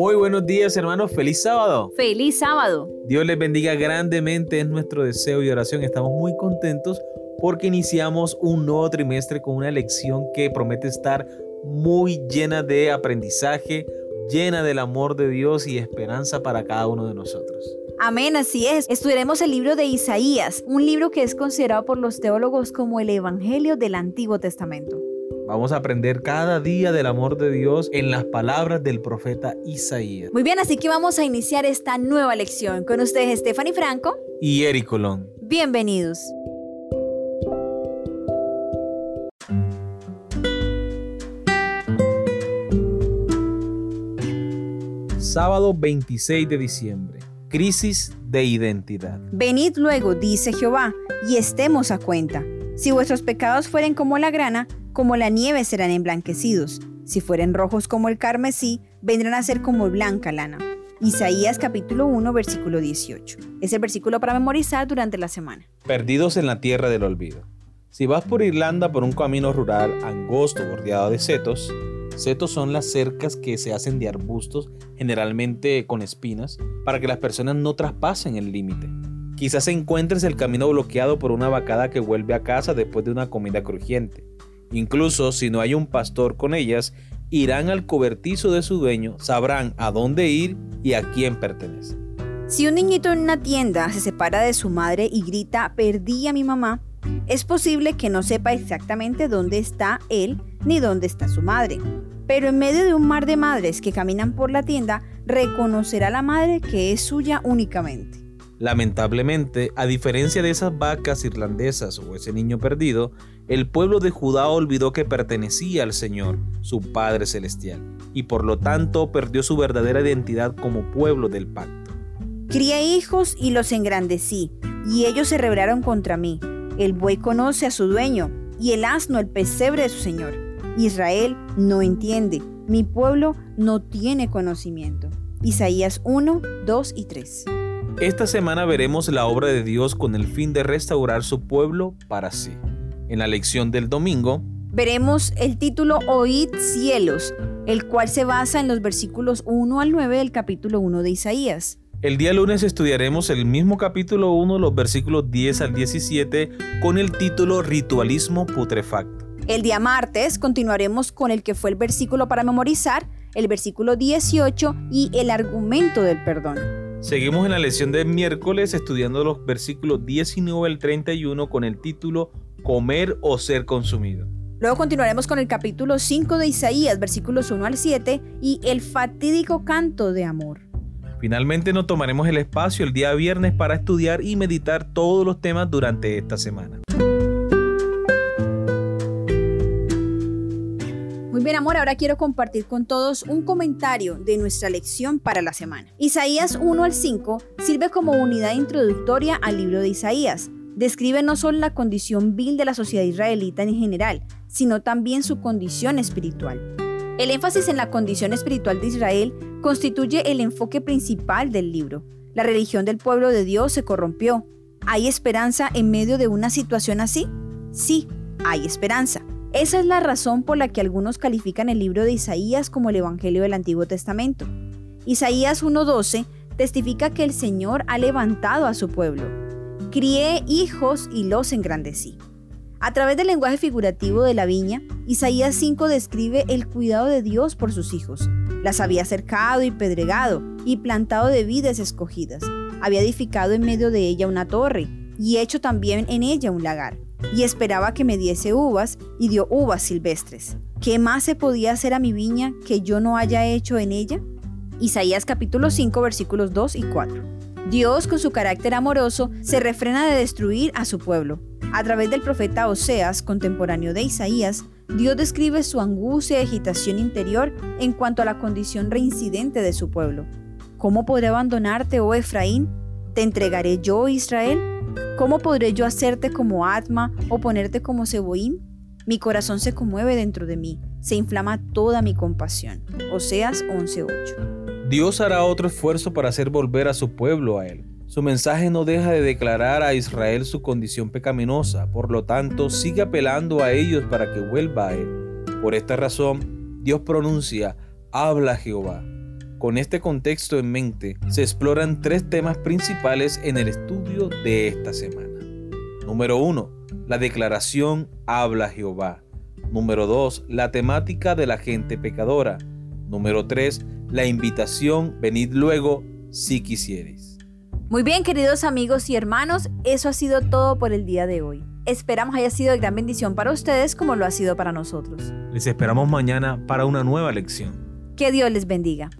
Muy buenos días hermanos, feliz sábado. Feliz sábado. Dios les bendiga grandemente, es nuestro deseo y oración. Estamos muy contentos porque iniciamos un nuevo trimestre con una lección que promete estar muy llena de aprendizaje, llena del amor de Dios y esperanza para cada uno de nosotros. Amén, así es. Estudiaremos el libro de Isaías, un libro que es considerado por los teólogos como el Evangelio del Antiguo Testamento. Vamos a aprender cada día del amor de Dios en las palabras del profeta Isaías. Muy bien, así que vamos a iniciar esta nueva lección con ustedes Stephanie Franco y Eric Colón. Bienvenidos. Sábado 26 de diciembre. Crisis de identidad. Venid luego, dice Jehová, y estemos a cuenta. Si vuestros pecados fueren como la grana, como la nieve serán emblanquecidos. Si fueren rojos como el carmesí, vendrán a ser como blanca lana. Isaías capítulo 1, versículo 18. Es el versículo para memorizar durante la semana. Perdidos en la tierra del olvido. Si vas por Irlanda por un camino rural angosto bordeado de setos, setos son las cercas que se hacen de arbustos, generalmente con espinas, para que las personas no traspasen el límite. Quizás encuentres el camino bloqueado por una vacada que vuelve a casa después de una comida crujiente. Incluso si no hay un pastor con ellas, irán al cobertizo de su dueño, sabrán a dónde ir y a quién pertenece. Si un niñito en una tienda se separa de su madre y grita, perdí a mi mamá, es posible que no sepa exactamente dónde está él ni dónde está su madre. Pero en medio de un mar de madres que caminan por la tienda, reconocerá la madre que es suya únicamente. Lamentablemente, a diferencia de esas vacas irlandesas o ese niño perdido, el pueblo de Judá olvidó que pertenecía al Señor, su Padre Celestial, y por lo tanto perdió su verdadera identidad como pueblo del pacto. Crié hijos y los engrandecí, y ellos se rebelaron contra mí. El buey conoce a su dueño, y el asno el pesebre de su Señor. Israel no entiende, mi pueblo no tiene conocimiento. Isaías 1, 2 y 3. Esta semana veremos la obra de Dios con el fin de restaurar su pueblo para sí. En la lección del domingo, veremos el título Oíd cielos, el cual se basa en los versículos 1 al 9 del capítulo 1 de Isaías. El día lunes estudiaremos el mismo capítulo 1, los versículos 10 al 17, con el título Ritualismo putrefacto. El día martes continuaremos con el que fue el versículo para memorizar, el versículo 18 y el argumento del perdón. Seguimos en la lección de miércoles estudiando los versículos 19 al 31 con el título Comer o ser consumido. Luego continuaremos con el capítulo 5 de Isaías, versículos 1 al 7 y el fatídico canto de amor. Finalmente nos tomaremos el espacio el día viernes para estudiar y meditar todos los temas durante esta semana. Muy bien, amor, ahora quiero compartir con todos un comentario de nuestra lección para la semana. Isaías 1 al 5 sirve como unidad introductoria al libro de Isaías. Describe no solo la condición vil de la sociedad israelita en general, sino también su condición espiritual. El énfasis en la condición espiritual de Israel constituye el enfoque principal del libro. La religión del pueblo de Dios se corrompió. ¿Hay esperanza en medio de una situación así? Sí, hay esperanza. Esa es la razón por la que algunos califican el libro de Isaías como el Evangelio del Antiguo Testamento. Isaías 1.12 testifica que el Señor ha levantado a su pueblo. Crié hijos y los engrandecí. A través del lenguaje figurativo de la viña, Isaías 5 describe el cuidado de Dios por sus hijos. Las había cercado y pedregado y plantado de vides escogidas. Había edificado en medio de ella una torre y hecho también en ella un lagar y esperaba que me diese uvas y dio uvas silvestres. ¿Qué más se podía hacer a mi viña que yo no haya hecho en ella? Isaías capítulo 5 versículos 2 y 4. Dios con su carácter amoroso se refrena de destruir a su pueblo. A través del profeta Oseas, contemporáneo de Isaías, Dios describe su angustia y agitación interior en cuanto a la condición reincidente de su pueblo. ¿Cómo podré abandonarte, oh Efraín? ¿Te entregaré yo, Israel? ¿Cómo podré yo hacerte como Atma o ponerte como Seboim? Mi corazón se conmueve dentro de mí, se inflama toda mi compasión. Oseas 11:8. Dios hará otro esfuerzo para hacer volver a su pueblo a Él. Su mensaje no deja de declarar a Israel su condición pecaminosa, por lo tanto sigue apelando a ellos para que vuelva a Él. Por esta razón, Dios pronuncia, habla Jehová. Con este contexto en mente, se exploran tres temas principales en el estudio de esta semana. Número 1. La declaración Habla Jehová. Número 2. La temática de la gente pecadora. Número 3. La invitación Venid luego si quisieres. Muy bien, queridos amigos y hermanos, eso ha sido todo por el día de hoy. Esperamos haya sido de gran bendición para ustedes como lo ha sido para nosotros. Les esperamos mañana para una nueva lección. Que Dios les bendiga.